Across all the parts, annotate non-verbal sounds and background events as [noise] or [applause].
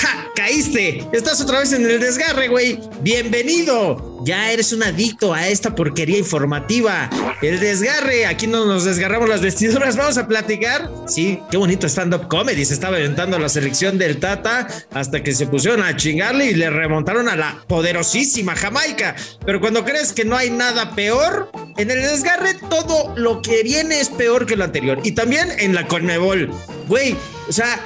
¡Ja! ¡Caíste! Estás otra vez en el desgarre, güey. Bienvenido. Ya eres un adicto a esta porquería informativa. El desgarre. Aquí no nos desgarramos las vestiduras. Vamos a platicar. Sí, qué bonito stand-up comedy. Se estaba aventando la selección del Tata hasta que se pusieron a chingarle y le remontaron a la poderosísima Jamaica. Pero cuando crees que no hay nada peor, en el desgarre todo lo que viene es peor que lo anterior. Y también en la Conmebol. Güey, o sea,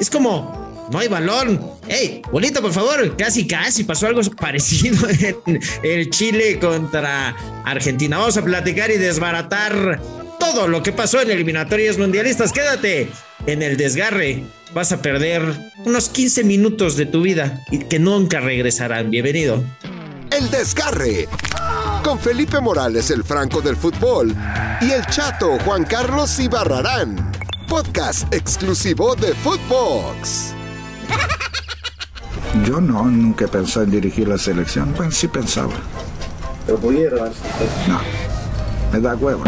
es como no hay balón. ¡Ey, bolita, por favor! Casi, casi pasó algo parecido [laughs] en el Chile contra Argentina. Vamos a platicar y desbaratar todo lo que pasó en eliminatorias mundialistas. Quédate en el desgarre. Vas a perder unos 15 minutos de tu vida y que nunca regresarán. Bienvenido. El desgarre. Con Felipe Morales, el Franco del fútbol, y el chato Juan Carlos Ibarrarán. Podcast exclusivo de Footbox. Yo no, nunca pensé en dirigir la selección. Bueno, sí pensaba. Pero pudiera. No, me da huevo.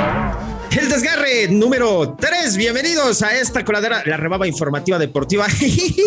El desgarre número 3. Bienvenidos a esta coladera, la rebaba informativa deportiva.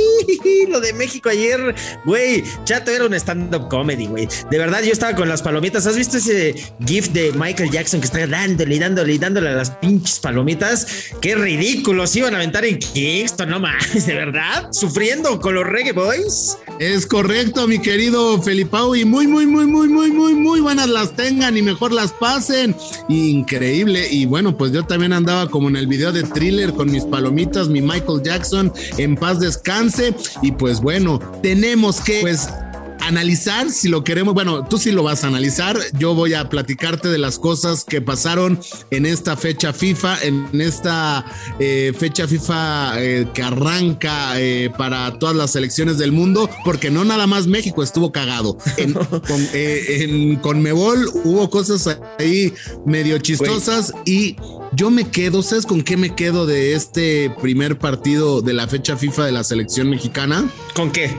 [laughs] Lo de México ayer, güey. Chato era un stand-up comedy, güey. De verdad, yo estaba con las palomitas. ¿Has visto ese GIF de Michael Jackson que está dándole y dándole y dándole a las pinches palomitas? Qué ridículos iban a aventar en Kingston, no más, de verdad. Sufriendo con los Reggae Boys. Es correcto, mi querido Felipao. Y muy, muy, muy, muy, muy, muy, muy buenas las tengan y mejor las pasen. Increíble. Y bueno, pues yo también andaba como en el video de thriller con mis palomitas, mi Michael Jackson, en paz descanse. Y pues bueno, tenemos que pues analizar si lo queremos. Bueno, tú sí lo vas a analizar. Yo voy a platicarte de las cosas que pasaron en esta fecha FIFA, en esta eh, fecha FIFA eh, que arranca eh, para todas las selecciones del mundo, porque no nada más México estuvo cagado. En, [laughs] con, en Conmebol hubo cosas ahí medio chistosas y yo me quedo, ¿sabes con qué me quedo de este primer partido de la fecha FIFA de la selección mexicana? ¿Con qué?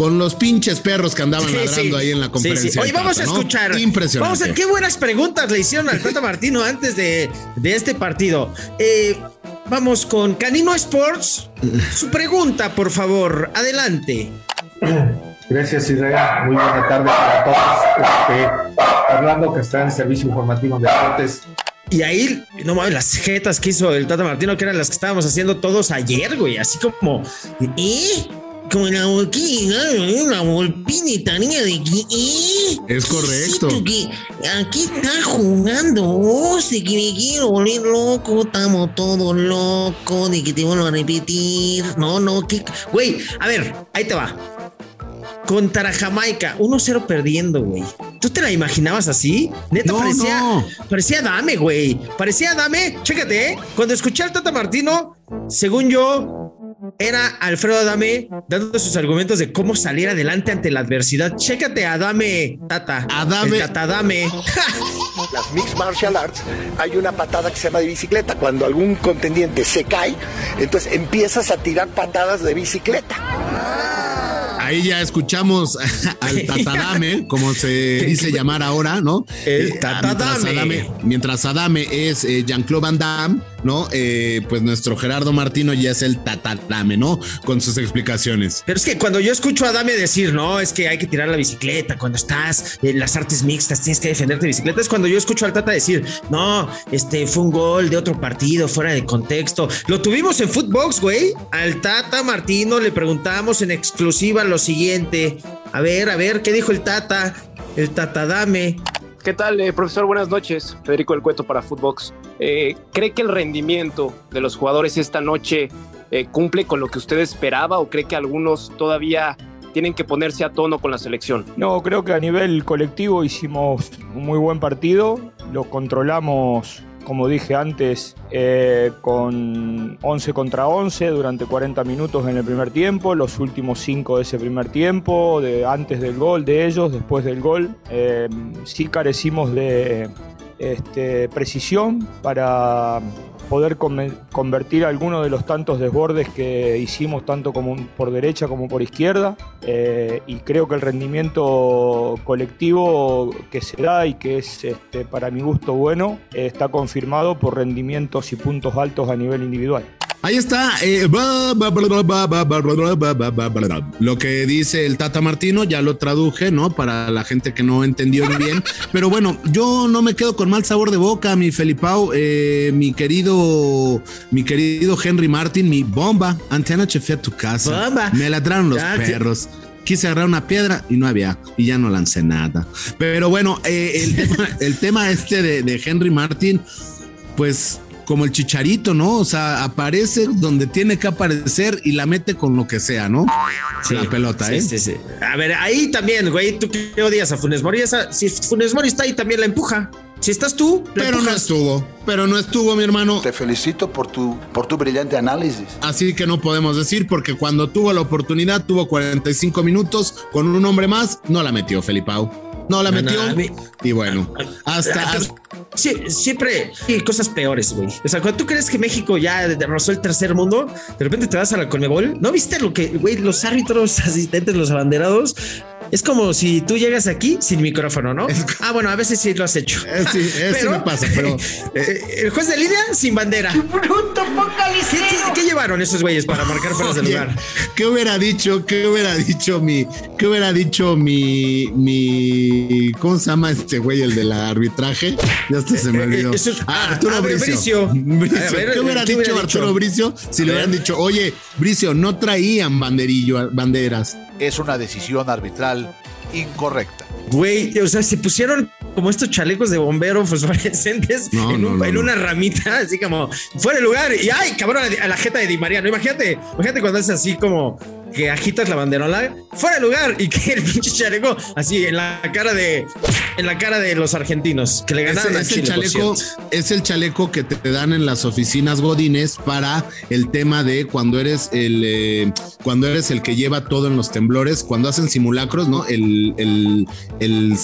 Con los pinches perros que andaban ladrando ahí en la conferencia. Sí, Hoy vamos a escuchar. Impresionante. Vamos a qué buenas preguntas le hicieron al Tata Martino antes de, de este partido. Eh, vamos con Canino Sports. Su pregunta, por favor. Adelante. Gracias, Israel. Muy buena tarde para todos. Este, Orlando, que está en el servicio informativo de deportes. Y ahí, no mames, las jetas que hizo el Tata Martino, que eran las que estábamos haciendo todos ayer, güey. Así como, ¿eh? Como la volquina, la volpinita niña de que, ¿eh? Es correcto. Que aquí está jugando, oh, de que me quiero volver loco, estamos todos locos, de que te vuelvo a repetir. No, no, que, güey, a ver, ahí te va contra Jamaica, 1-0 perdiendo, güey. ¿Tú te la imaginabas así? Neta, No, parecía, no. parecía Dame, güey. Parecía Dame. Chécate, ¿eh? Cuando escuché al Tata Martino, según yo, era Alfredo Adame dando sus argumentos de cómo salir adelante ante la adversidad. Chécate a Adame, Tata. Adame. El Tata Adame. [laughs] las Mixed Martial Arts hay una patada que se llama de bicicleta. Cuando algún contendiente se cae, entonces empiezas a tirar patadas de bicicleta. Ahí ya escuchamos [laughs] al Tatadame, como se dice llamar ahora, ¿no? El Eh, Tatadame. Mientras Adame, mientras Adame es eh, Jean-Claude Van Damme, ¿no? Eh, pues nuestro Gerardo Martino ya es el Tatadame, ¿no? Con sus explicaciones. Pero es que cuando yo escucho a Adame decir, no, es que hay que tirar la bicicleta, cuando estás en las artes mixtas tienes que defenderte de bicicleta, es cuando yo escucho al Tata decir, no, este fue un gol de otro partido, fuera de contexto. Lo tuvimos en Footbox, güey. Al Tata Martino le preguntamos en exclusiva lo siguiente. A ver, a ver, ¿qué dijo el Tata? El Tata Dame. ¿Qué tal, eh, profesor? Buenas noches. Federico El Cueto para Footbox. Eh, ¿Cree que el rendimiento de los jugadores esta noche eh, cumple con lo que usted esperaba o cree que algunos todavía tienen que ponerse a tono con la selección? No, creo que a nivel colectivo hicimos un muy buen partido, lo controlamos, como dije antes, eh, con 11 contra 11 durante 40 minutos en el primer tiempo, los últimos 5 de ese primer tiempo, de, antes del gol de ellos, después del gol. Eh, sí carecimos de este, precisión para poder convertir algunos de los tantos desbordes que hicimos tanto por derecha como por izquierda Eh, y creo que el rendimiento colectivo que se da y que es este, para mi gusto bueno está confirmado por rendimientos y puntos altos a nivel individual. Ahí está. Lo que dice el Tata Martino, ya lo traduje, ¿no? Para la gente que no entendió bien. Pero bueno, yo no me quedo con mal sabor de boca, mi Felipao, eh, mi querido, mi querido Henry Martin, mi bomba. Antena chefé a tu casa. Bomba. Me ladraron los perros. Quise agarrar una piedra y no había, y ya no lancé nada. Pero bueno, el, tema, este de Henry Martin, pues como el chicharito, ¿no? O sea, aparece donde tiene que aparecer y la mete con lo que sea, ¿no? la pelota, Sí, ¿eh? sí, sí. A ver, ahí también, güey, tú que odias a Funes Mori, esa- si Funes Mori está ahí, también la empuja. Si estás tú, la Pero no estuvo, pero no estuvo, mi hermano. Te felicito por tu, por tu brillante análisis. Así que no podemos decir, porque cuando tuvo la oportunidad, tuvo 45 minutos con un hombre más, no la metió, Felipao. No la No, metió. mí- y bueno, hasta- sí, siempre hay cosas peores, güey. O sea, cuando tú crees que México ya rozó el tercer mundo, de repente te vas a la Conmebol. ¿No viste lo que, güey, los árbitros, [laughs] asistentes, los abanderados? Es como si tú llegas aquí sin micrófono, ¿no? Ah, bueno, a veces sí lo has hecho. Eh, sí, eh, sí me pasa, pero- [laughs] eh, el juez de línea sin bandera. ¿Qué, qué- qué llevaron esos güeyes para marcar fuera de Oye, lugar? ¿Qué hubiera dicho? ¿Qué hubiera dicho mi? ¿Qué hubiera dicho mi mi cómo se llama este güey el del arbitraje? Ya hasta se me olvidó. eh, eso- Ah, ah, Arturo Bricio. Bricio. [laughs] Bricio. A ver, ¿Qué hubiera ¿qué dicho hubiera Arturo dicho? Bricio si le hubieran dicho, oye, Bricio, no traían banderillo, banderas? Es una decisión arbitral incorrecta. Güey, o sea, se pusieron como estos chalecos de bombero fosforescentes No, en, no, un- no, en no. una ramita, [laughs] así como fuera de lugar. Y ay, cabrón, a la jeta de Di María. No, imagínate, imagínate cuando es así como que agitas la banderola, fuera de lugar y que el [laughs] pinche chaleco así en la cara de en la cara de los argentinos que le ganaron es, el Chile. por chaleco, es el chaleco que te dan en las oficinas godines para el tema de cuando eres el eh, cuando eres el que lleva todo en los temblores, cuando hacen simulacros, ¿no? El, el, el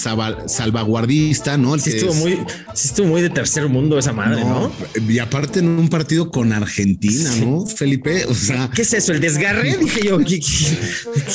salvaguardista, ¿no? El Sí estuvo es- muy, sí estuvo muy de tercer mundo esa madre, ¿no? Y aparte en un partido con Argentina, ¿no? Felipe, o sea, ¿Qué es eso? ¿El desgarre? [laughs] Dije yo, ¿qué, qué-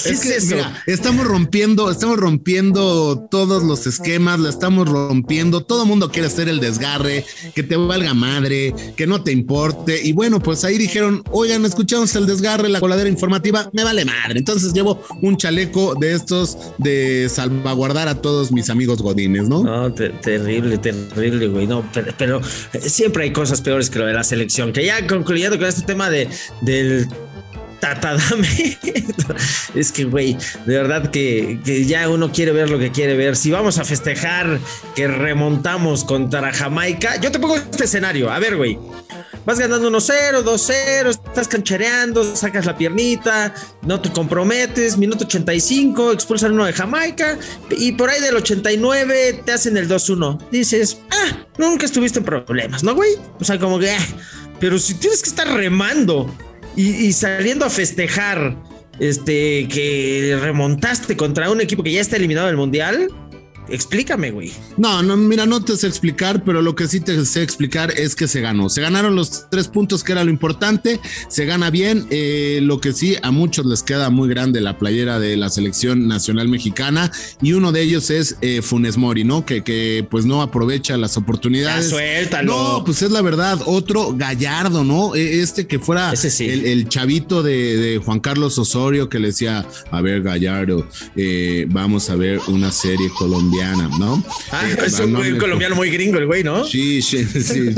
qué es que, eso? mira, estamos rompiendo, estamos rompiendo todos los esquemas, la estamos rompiendo. Todo el mundo quiere hacer el desgarre, que te valga madre, que no te importe. Y bueno, pues ahí dijeron, oigan, escuchamos el desgarre, la coladera informativa, me vale madre. Entonces llevo un chaleco de estos de salvaguardar a todos mis amigos godines, ¿no? No, te- terrible, terrible, güey. No, pero, pero, eh, siempre hay cosas peores que lo de la selección. Que ya concluyendo con este tema de, del tatadame, [laughs] es que, güey, de verdad que, que ya uno quiere ver lo que quiere ver. Si vamos a festejar que remontamos contra Jamaica, yo te pongo este escenario. A ver, güey. Vas ganando 1-0, 2-0, estás canchereando, sacas la piernita, no te comprometes, minuto 85, expulsan uno de Jamaica y por ahí del 89 te hacen el 2-1. Dices, ah, nunca estuviste en problemas, ¿no, güey? O sea, como que, ah, pero si tienes que estar remando y, y saliendo a festejar este que remontaste contra un equipo que ya está eliminado del mundial, explícame, güey. No, no, mira, no te sé explicar, pero lo que sí te sé explicar es que se ganó. Se ganaron los tres puntos, que era lo importante. Se gana bien. Eh, lo que sí, a muchos les queda muy grande la playera de la selección nacional mexicana. Y uno de ellos es eh, Funes Mori, ¿no? Que, que pues no aprovecha las oportunidades. Ya suéltalo. No, pues es la verdad. Otro Gallardo, ¿no? E- Este que fuera Ese sí. el, el chavito de, de Juan Carlos Osorio que le decía, a ver, Gallardo, eh, vamos a ver una serie colombiana, ¿no? Ah, Eh, es un güey colombiano muy gringo, el güey, ¿no? Sí, sí, sí,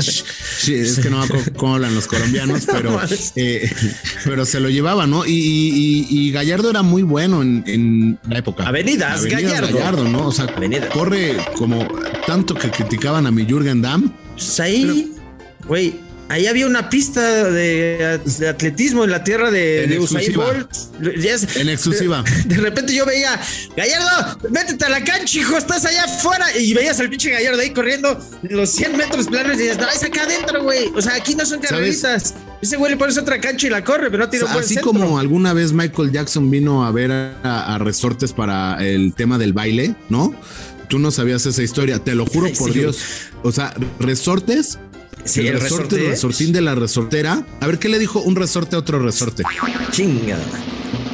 sí, es que no cómo hablan los colombianos, [laughs] pero, eh, pero se lo llevaba, ¿no? Y, y- y Gallardo era muy bueno en, en la época. Avenidas, Gallardo. ¿no? O sea, Avenidas. corre como tanto que criticaban a mi Jürgen Damm. Ahí, güey, ahí había una pista de, de atletismo en la tierra de, de Usain. Bolt. En exclusiva. De, [laughs] de repente yo veía, Gallardo, métete a la cancha, hijo, estás allá afuera. Y veías al pinche Gallardo ahí corriendo los 100 metros planos y dices, no, es acá adentro, güey. O sea, aquí no son carreritas. Ese güey le pones otra cancha y la corre, pero no tiene O un sea, buen así centro. como alguna vez Michael Jackson vino a ver a, a resortes para el tema del baile, ¿no? Tú no sabías esa historia, te lo juro Ay, por sí, Dios. O sea, resortes. Sí, el el resorte, resorte. el resortín de la resortera. A ver, ¿qué le dijo un resorte a otro resorte? Chingada.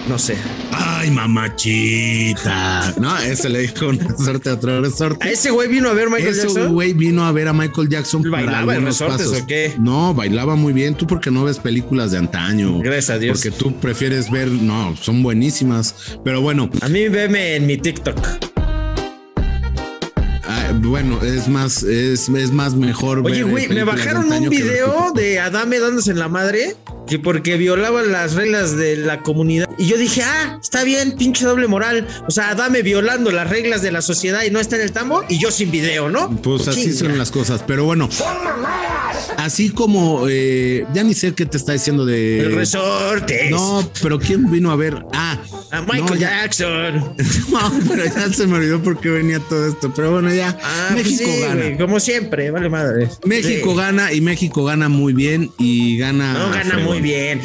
No sé. Ay, mamachita. No, ese le dijo una suerte a otro resorte. ¿A ese güey vino a ver Michael Ese Jackson? güey vino a ver a Michael Jackson. ¿Bailaba en resortes pasos. o qué? No, bailaba muy bien. Tú porque no ves películas de antaño. Gracias a Dios. Porque tú prefieres ver, no, son buenísimas. Pero bueno, A mí veme en mi TikTok. Bueno, es más, es, es más mejor. Oye, ver güey, me bajaron un que video de Adame dándose en la madre que porque violaba las reglas de la comunidad. Y yo dije, ah, está bien, pinche doble moral. O sea, Adame violando las reglas de la sociedad y no está en el tambo y yo sin video, ¿no? Pues así Chinga. son las cosas, pero bueno, así como eh, ya ni sé qué te está diciendo de El resortes. No, pero quién vino a ver? Ah, A Michael no, Jackson. [laughs] no, pero ya se me olvidó por qué venía todo esto. Pero bueno, ya Ah, pues México sí, gana. güey, como siempre, vale madre. México Sí. gana y México gana muy bien y gana. No, gana fregón. Muy bien.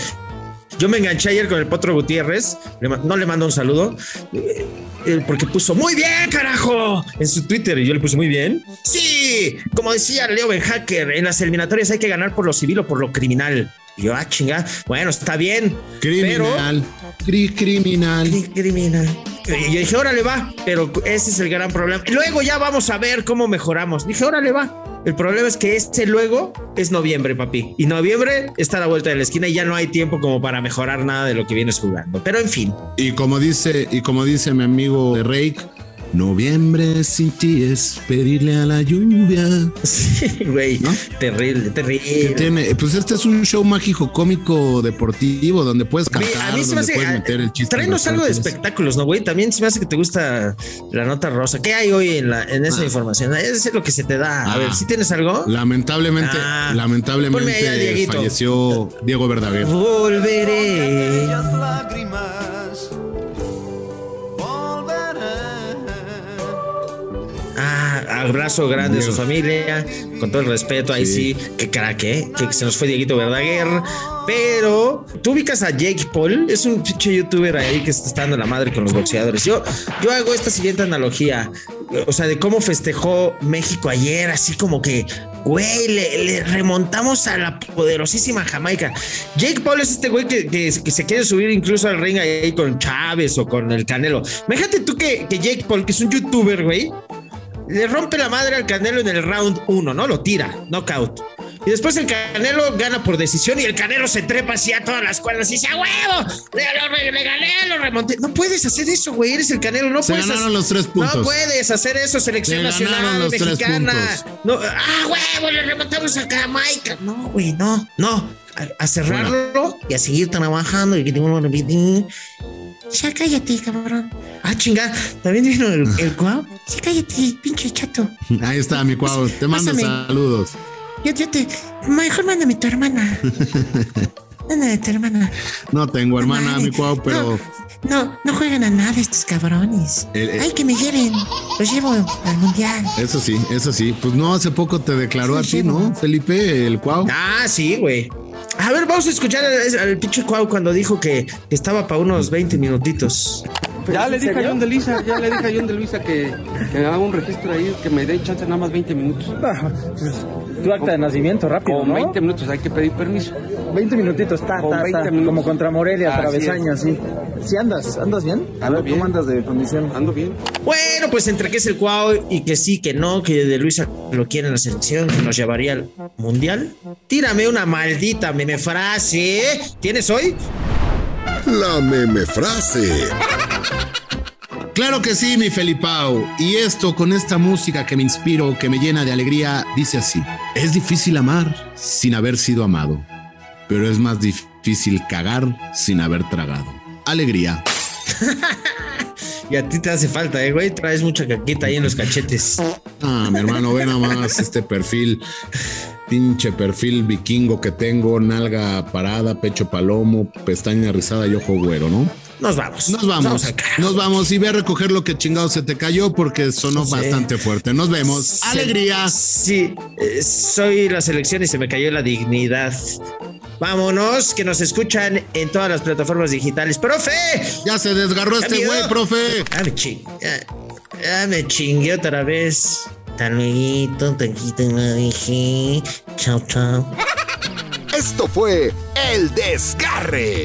Yo me enganché ayer con el Potro Gutiérrez. No le mando un saludo. eh, porque puso muy bien, carajo, en su Twitter. Y yo le puse muy bien. Sí, como decía Leo Ben Hacker, en las eliminatorias hay que ganar por lo civil o por lo criminal. Y yo, ah, chinga. Bueno, está bien. Criminal. Cri- criminal. Pero, criminal. Y yo dije, órale va, pero ese es el gran problema. Luego ya vamos a ver cómo mejoramos. Dije, órale va. El problema es que este luego es noviembre, papi. Y noviembre está a la vuelta de la esquina y ya no hay tiempo como para mejorar nada de lo que vienes jugando. Pero en fin. Y como dice, y como dice mi amigo Rake, noviembre sin ti es pedirle a la lluvia. Sí, güey. ¿No? Terrible, terrible. tiene, pues este es un show mágico cómico deportivo donde puedes Güey, cantar, a mí se me hace. puedes ah, meter el chiste. Tráenos algo de espectáculos, ¿no, güey? También se me hace que te gusta la nota rosa. ¿Qué hay hoy en, la, en esa Ah. información? Es lo que se te da. A Ah. ver, ¿sí tienes algo? Lamentablemente, Ah. Lamentablemente falleció Diego Verdaguer. Volveré. Abrazo grande a su familia, con todo el respeto, ahí sí, Sí. que crack, ¿eh? que se nos fue Dieguito Verdaguer. Pero tú ubicas a Jake Paul, es un pinche youtuber ahí que está dando la madre con los boxeadores. Yo, yo hago esta siguiente analogía, o sea, de cómo festejó México ayer, así como que, güey, le, le remontamos a la poderosísima Jamaica. Jake Paul es este güey que, que- que se quiere subir incluso al ring ahí con Chávez o con el Canelo. Imagínate tú que, que Jake Paul, que es un youtuber, güey, le rompe la madre al Canelo en el round 1, ¿no? Lo tira, knockout. Y después el Canelo gana por decisión y el Canelo se trepa así a todas las cuerdas y dice, ¡a huevo! Le, le- le gané, lo remonté. No puedes hacer eso, güey. Eres el Canelo. No Se puedes ganaron hacer- los tres puntos. No puedes hacer eso, selección nacional los tres mexicana. puntos. No, ¡Ah, huevo! Le remontamos a Jamaica. No, güey, no, no. A, a cerrarlo y a seguir trabajando. Y que tengo un ya cállate, cabrón. Ah, chinga, también vino el, el cuau. Sí, cállate, pinche chato. Ahí está, mi cuau. Te mando Pásame. saludos. Yo, yo te. Mejor mándame tu hermana. [laughs] mándame tu hermana. No tengo hermana, Madre. mi cuau, pero No, no juegan a nada estos cabrones. El- el- Ay, que me lleven. Los llevo al mundial. eso sí, eso sí. Pues no, hace poco te declaró a ti, ¿no, no. Felipe, el cuau? Ah, sí, güey. A ver, vamos a escuchar al, al pinche Cuau cuando dijo que, que estaba para unos 20 minutitos. Ya le dije a John de Luisa, ya le dije a John de Luisa que, que haga un registro ahí, que me dé chance nada más 20 minutos. Tu acta de nacimiento rápido, Con ¿no? 20 minutos hay que pedir permiso. 20 minutitos, ta, ta, 20 ta, minutos. como contra Morelia, Así travesaña, así. Si andas, ¿andas bien? Ando ¿Cómo bien. andas de condición? Ando bien. Bueno, pues entre que es el Cuau y que sí, que no, que de Luisa lo quiere en la selección, que nos llevaría al mundial. Tírame una maldita meme frase. ¿Tienes hoy? La meme frase. Claro que sí, mi Felipao. Y esto con esta música que me inspiro, que me llena de alegría, dice así. Es difícil amar sin haber sido amado, pero es más difícil cagar sin haber tragado. Alegría. [laughs] Y a ti te hace falta, eh, güey. Traes mucha caquita ahí en los cachetes. Ah, mi hermano, ve nada más este perfil, pinche perfil vikingo que tengo, nalga parada, pecho palomo, pestaña rizada y ojo güero, ¿no? Nos vamos. Nos vamos, nos vamos y ve a recoger lo que chingado se te cayó porque sonó Sí. bastante fuerte. Nos vemos. Sí. Alegría. Sí, eh, soy la selección y se me cayó la dignidad. Vámonos, que nos escuchan en todas las plataformas digitales. ¡Profe! Ya se desgarró este Amigo. güey, profe. Ya me chingué. Ya, ya me chingué otra vez. Hasta luego, tanquito me dije. Chao, chao. Esto fue El Desgarre.